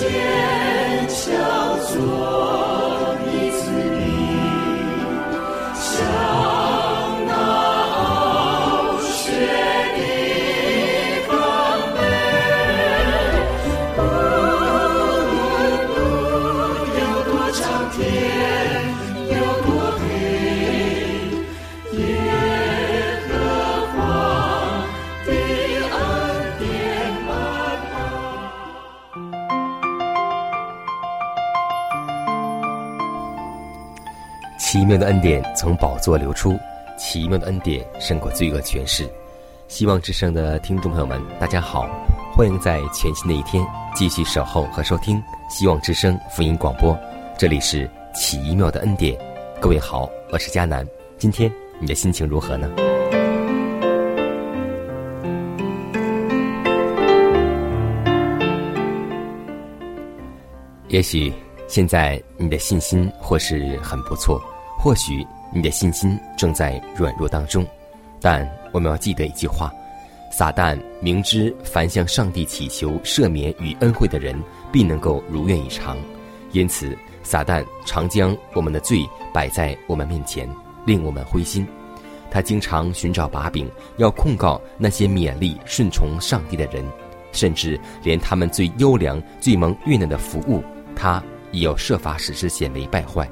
坚强做。妙的恩典从宝座流出，奇妙的恩典胜过罪恶权势。希望之声的听众朋友们，大家好，欢迎在全新的一天继续守候和收听希望之声福音广播。这里是奇妙的恩典，各位好，我是佳南。今天你的心情如何呢？也许现在你的信心或是很不错。或许你的信心正在软弱当中，但我们要记得一句话：撒旦明知凡向上帝祈求赦免与恩惠的人必能够如愿以偿，因此撒旦常将我们的罪摆在我们面前，令我们灰心。他经常寻找把柄，要控告那些勉力顺从上帝的人，甚至连他们最优良、最蒙悦纳的服务，他也要设法使之显为败坏。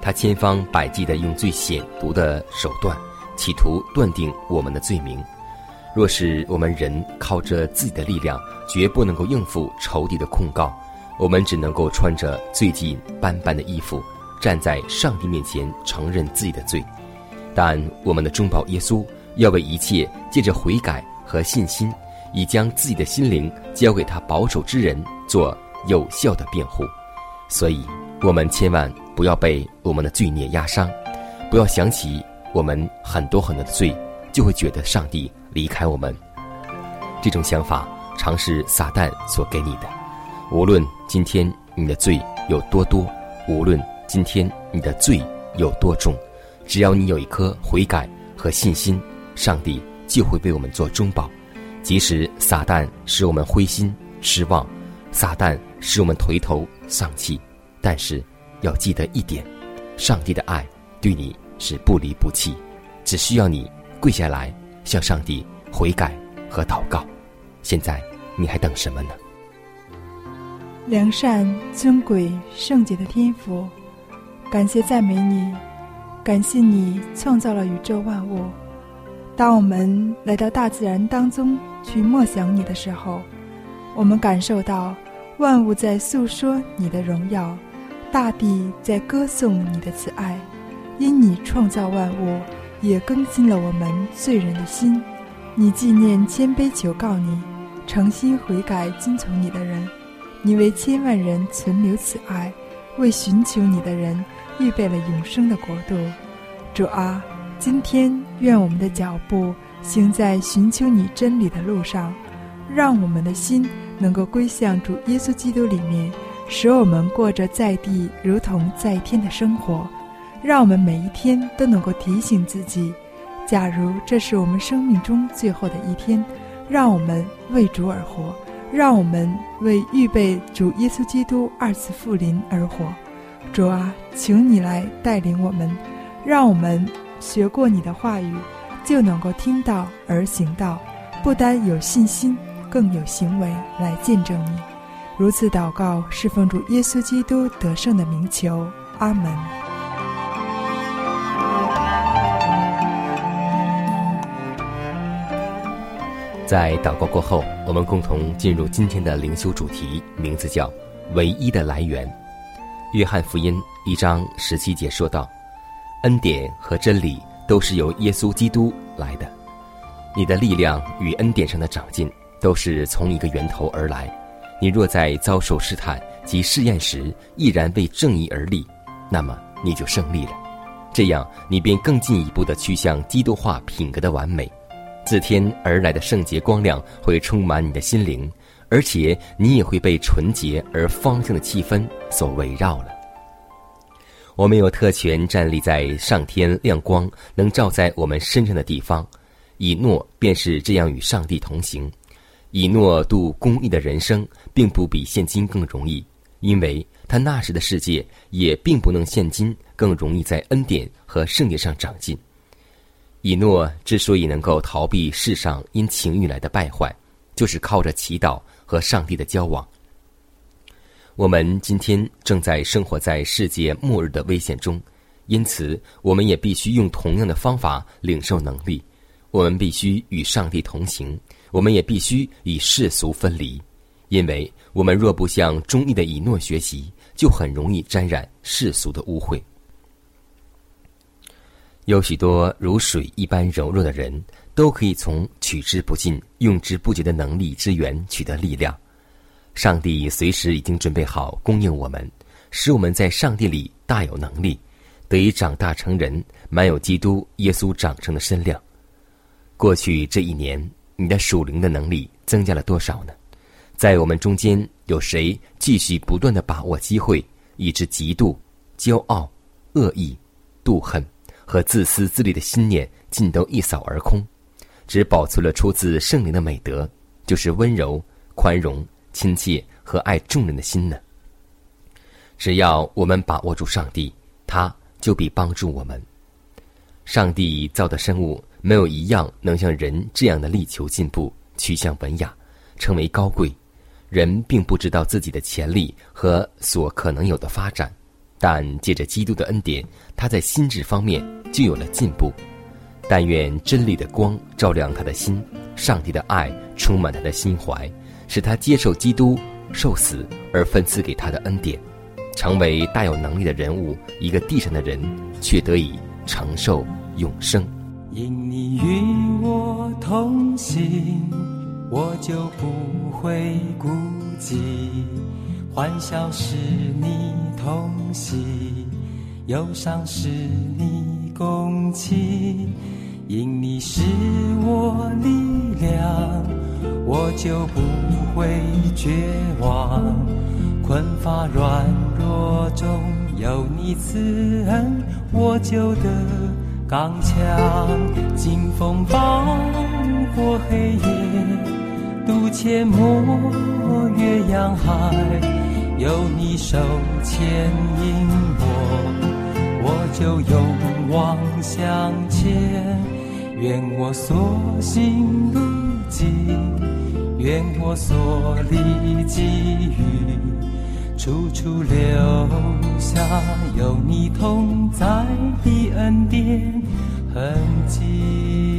他千方百计地用最险毒的手段，企图断定我们的罪名。若是我们人靠着自己的力量，绝不能够应付仇敌的控告。我们只能够穿着最近斑斑的衣服，站在上帝面前承认自己的罪。但我们的中保耶稣要为一切借着悔改和信心，以将自己的心灵交给他保守之人做有效的辩护。所以，我们千万。不要被我们的罪孽压伤，不要想起我们很多很多的罪，就会觉得上帝离开我们。这种想法常是撒旦所给你的。无论今天你的罪有多多，无论今天你的罪有多重，只要你有一颗悔改和信心，上帝就会为我们做中保。即使撒旦使我们灰心失望，撒旦使我们垂头丧气，但是。要记得一点，上帝的爱对你是不离不弃，只需要你跪下来向上帝悔改和祷告。现在你还等什么呢？良善、尊贵、圣洁的天赋，感谢赞美你，感谢你创造了宇宙万物。当我们来到大自然当中去默想你的时候，我们感受到万物在诉说你的荣耀。大地在歌颂你的慈爱，因你创造万物，也更新了我们罪人的心。你纪念谦卑求告你，诚心悔改遵从你的人。你为千万人存留慈爱，为寻求你的人预备了永生的国度。主啊，今天愿我们的脚步行在寻求你真理的路上，让我们的心能够归向主耶稣基督里面。使我们过着在地如同在天的生活，让我们每一天都能够提醒自己：假如这是我们生命中最后的一天，让我们为主而活，让我们为预备主耶稣基督二次复临而活。主啊，请你来带领我们，让我们学过你的话语，就能够听到而行道，不单有信心，更有行为来见证你。如此祷告，侍奉主耶稣基督得胜的名求，阿门。在祷告过后，我们共同进入今天的灵修主题，名字叫“唯一的来源”。约翰福音一章十七节说道：“恩典和真理都是由耶稣基督来的，你的力量与恩典上的长进都是从一个源头而来。你若在遭受试探及试验时毅然为正义而立，那么你就胜利了。这样，你便更进一步的趋向基督化品格的完美。自天而来的圣洁光亮会充满你的心灵。”而且你也会被纯洁而芳香的气氛所围绕了。我们有特权站立在上天亮光能照在我们身上的地方，以诺便是这样与上帝同行。以诺度公义的人生，并不比现今更容易，因为他那时的世界也并不能现今更容易在恩典和圣洁上长进。以诺之所以能够逃避世上因情欲来的败坏，就是靠着祈祷。和上帝的交往，我们今天正在生活在世界末日的危险中，因此我们也必须用同样的方法领受能力。我们必须与上帝同行，我们也必须与世俗分离，因为我们若不向忠义的以诺学习，就很容易沾染世俗的污秽。有许多如水一般柔弱的人。都可以从取之不尽、用之不竭的能力之源取得力量。上帝随时已经准备好供应我们，使我们在上帝里大有能力，得以长大成人，满有基督耶稣长成的身量。过去这一年，你的属灵的能力增加了多少呢？在我们中间，有谁继续不断的把握机会，以致嫉妒、骄傲、恶意、妒恨和自私自利的心念尽都一扫而空？只保存了出自圣灵的美德，就是温柔、宽容、亲切和爱众人的心呢。只要我们把握住上帝，他就必帮助我们。上帝造的生物没有一样能像人这样的力求进步、趋向文雅、成为高贵。人并不知道自己的潜力和所可能有的发展，但借着基督的恩典，他在心智方面就有了进步。但愿真理的光照亮他的心，上帝的爱充满他的心怀，使他接受基督受死而分赐给他的恩典，成为大有能力的人物。一个地上的人，却得以承受永生。因你与我同行，我就不会孤寂；欢笑是你同喜，忧伤是你共情。因你是我力量，我就不会绝望。困乏软弱中有你慈恩，我就得刚强。经风暴过黑夜，渡阡陌越洋海，有你手牵引我，我就勇往向前。愿我所行路径，愿我所历际遇，处处留下有你同在的恩典痕迹。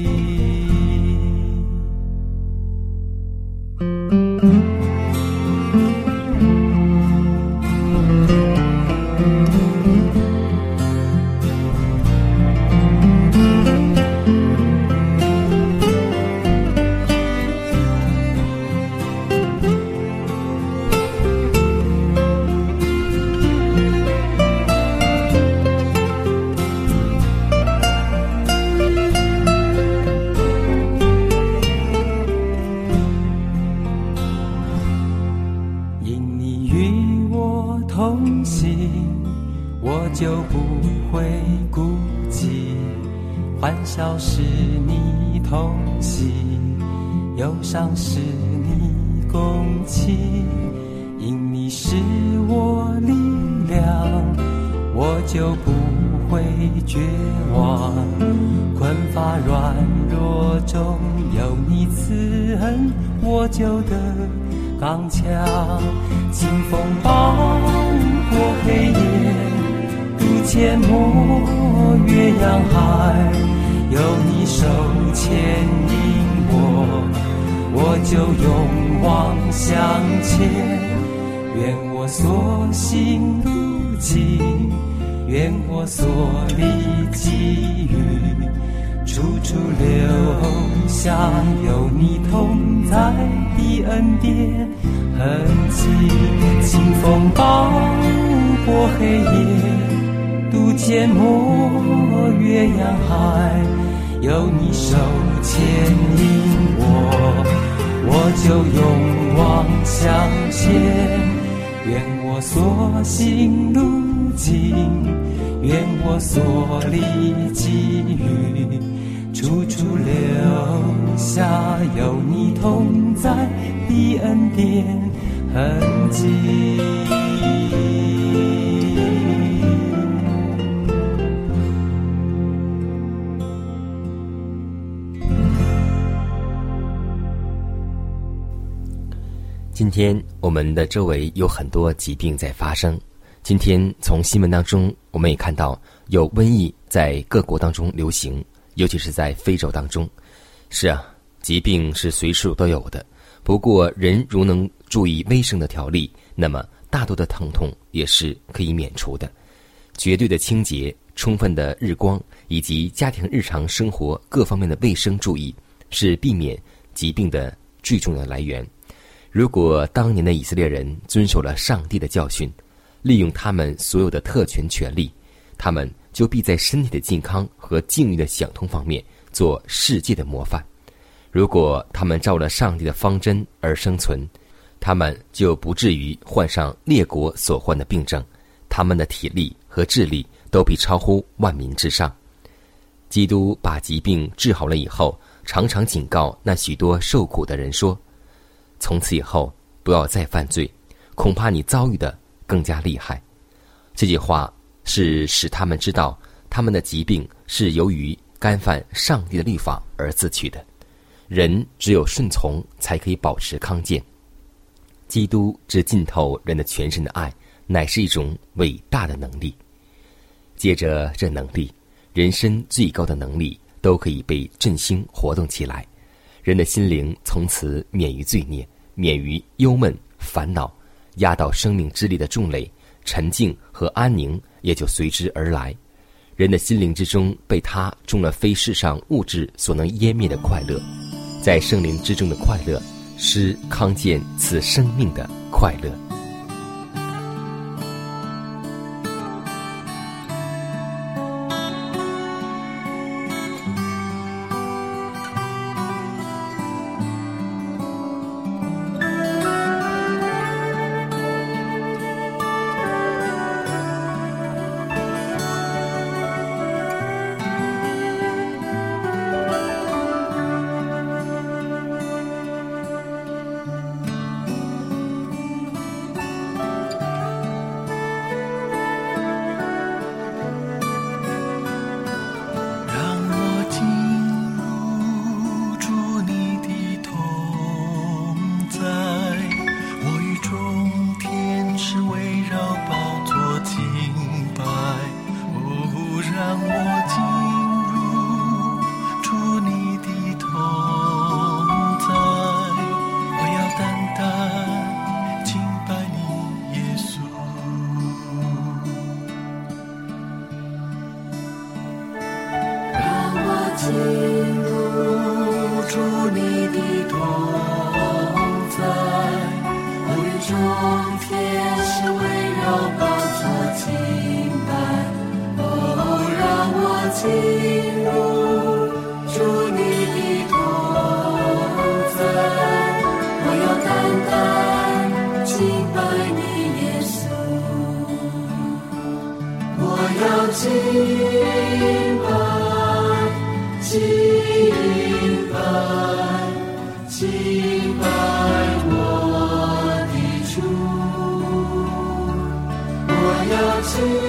清风伴过黑夜，渡阡陌，岳阳海，有你手牵引我，我就勇往向前。愿我所行路径，愿我所历际遇。处处留下有你同在的恩典痕迹。清风抱过黑夜，渡阡陌越洋海，有你手牵引我，我就勇往向前。愿我所行路径，愿我所立给予，处处留下有你同在的恩典痕迹。今天我们的周围有很多疾病在发生。今天从新闻当中，我们也看到有瘟疫在各国当中流行，尤其是在非洲当中。是啊，疾病是随处都有的。不过，人如能注意卫生的条例，那么大多的疼痛也是可以免除的。绝对的清洁、充分的日光以及家庭日常生活各方面的卫生注意，是避免疾病的最重要的来源。如果当年的以色列人遵守了上帝的教训，利用他们所有的特权权利，他们就必在身体的健康和境遇的想通方面做世界的模范。如果他们照了上帝的方针而生存，他们就不至于患上列国所患的病症。他们的体力和智力都比超乎万民之上。基督把疾病治好了以后，常常警告那许多受苦的人说。从此以后，不要再犯罪，恐怕你遭遇的更加厉害。这句话是使他们知道，他们的疾病是由于干犯上帝的律法而自取的。人只有顺从，才可以保持康健。基督之浸透人的全身的爱，乃是一种伟大的能力。借着这能力，人生最高的能力都可以被振兴活动起来。人的心灵从此免于罪孽，免于忧闷烦恼，压倒生命之力的重累，沉静和安宁也就随之而来。人的心灵之中被他种了非世上物质所能湮灭的快乐，在圣灵之中的快乐，是康健此生命的快乐。敬拜，敬拜，敬拜我的主，我要。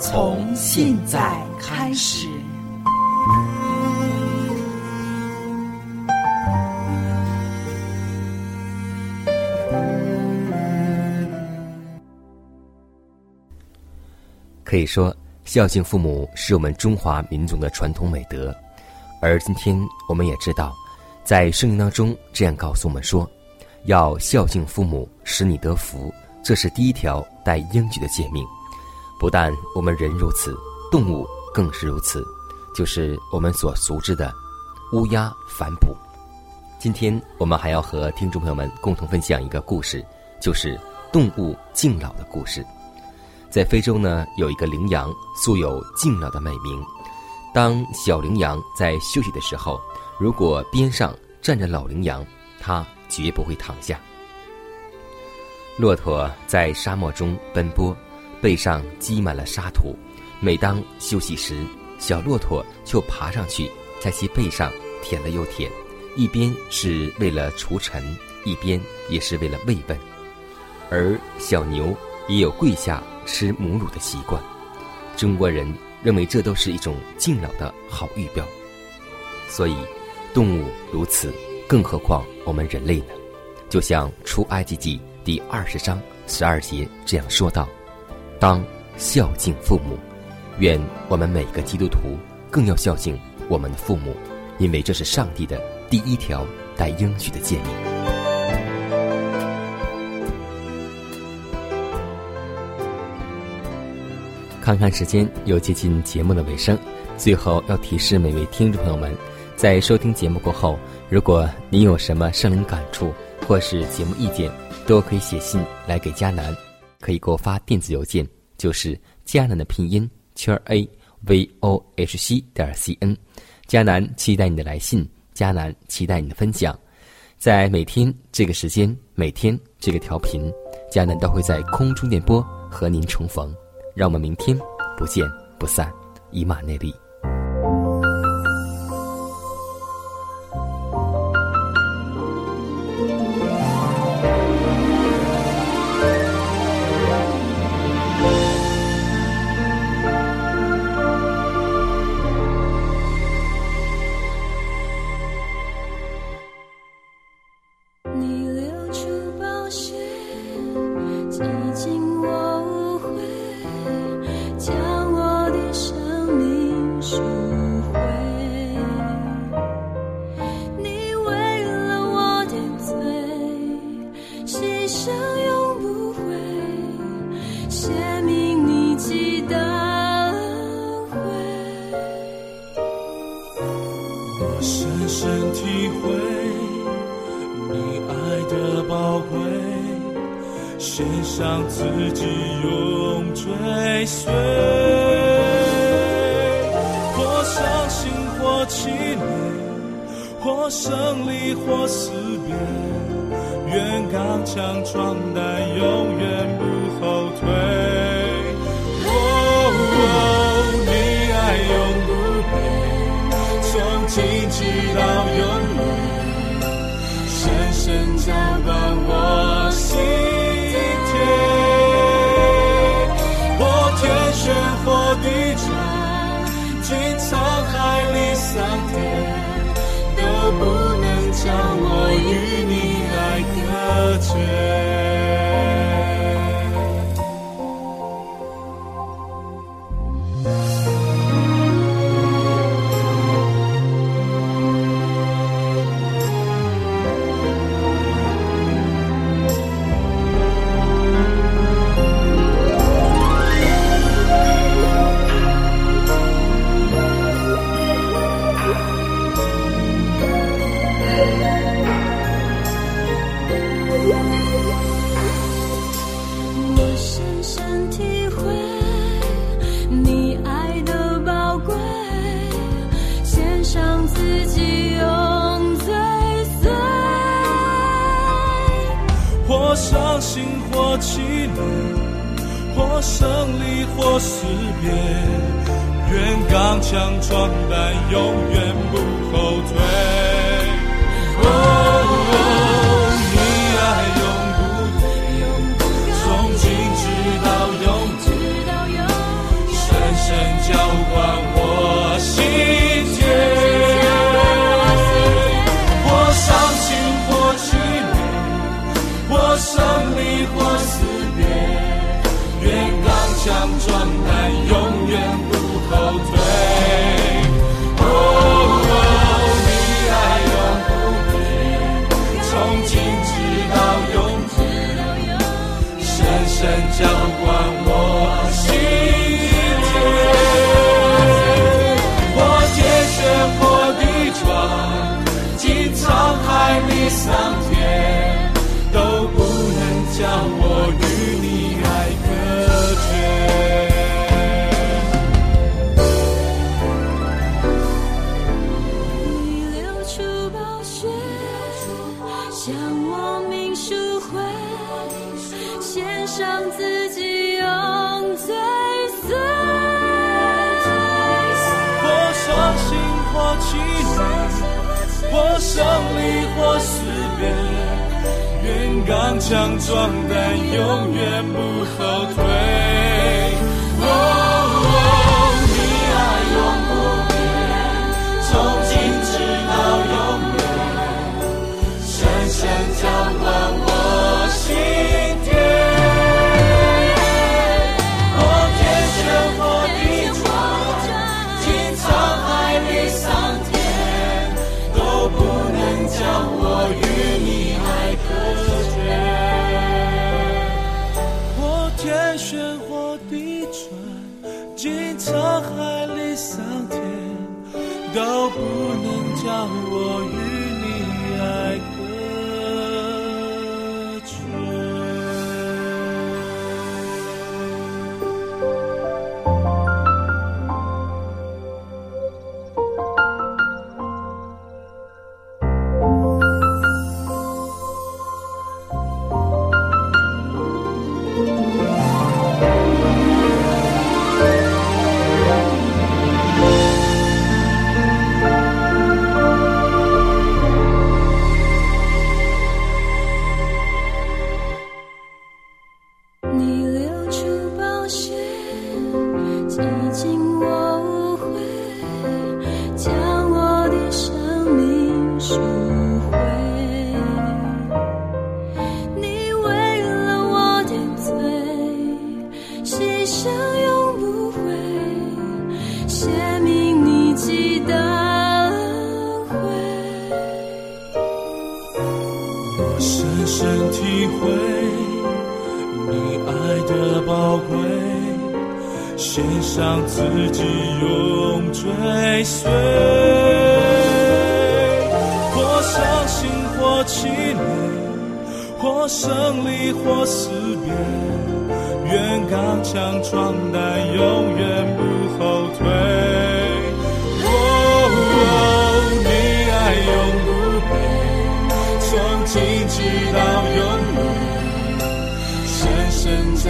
从现在开始。可以说，孝敬父母是我们中华民族的传统美德。而今天我们也知道，在圣经当中这样告诉我们说：“要孝敬父母，使你得福。”这是第一条带应许的诫命。不但我们人如此，动物更是如此，就是我们所熟知的乌鸦反哺。今天我们还要和听众朋友们共同分享一个故事，就是动物敬老的故事。在非洲呢，有一个羚羊，素有敬老的美名。当小羚羊在休息的时候，如果边上站着老羚羊，它绝不会躺下。骆驼在沙漠中奔波，背上积满了沙土，每当休息时，小骆驼就爬上去，在其背上舔了又舔，一边是为了除尘，一边也是为了慰问。而小牛也有跪下吃母乳的习惯，中国人认为这都是一种敬老的好预表。所以，动物如此，更何况我们人类呢？就像出埃及记第二十章十二节这样说道：“当孝敬父母。”愿我们每个基督徒更要孝敬我们的父母，因为这是上帝的第一条带应许的诫命。看看时间，又接近节目的尾声，最后要提示每位听众朋友们，在收听节目过后，如果您有什么圣灵感触或是节目意见，都可以写信来给迦南，可以给我发电子邮件，就是迦南的拼音。圈 a v o h c 点 c n，迦南期待你的来信，迦南期待你的分享，在每天这个时间，每天这个调频，迦南都会在空中电波和您重逢，让我们明天不见不散，以马内利。写明你记得我深深体会你爱的宝贵，献上自己永追随，或伤心或凄美，或胜利或死别，愿刚强壮胆永远。Christmas. 刚强装扮，永远不后退。相关。自己永追随，或伤心或凄美，或胜利或失别，愿刚强壮胆，永远不后退。哦，你爱永不变，从今直到永远，深深在。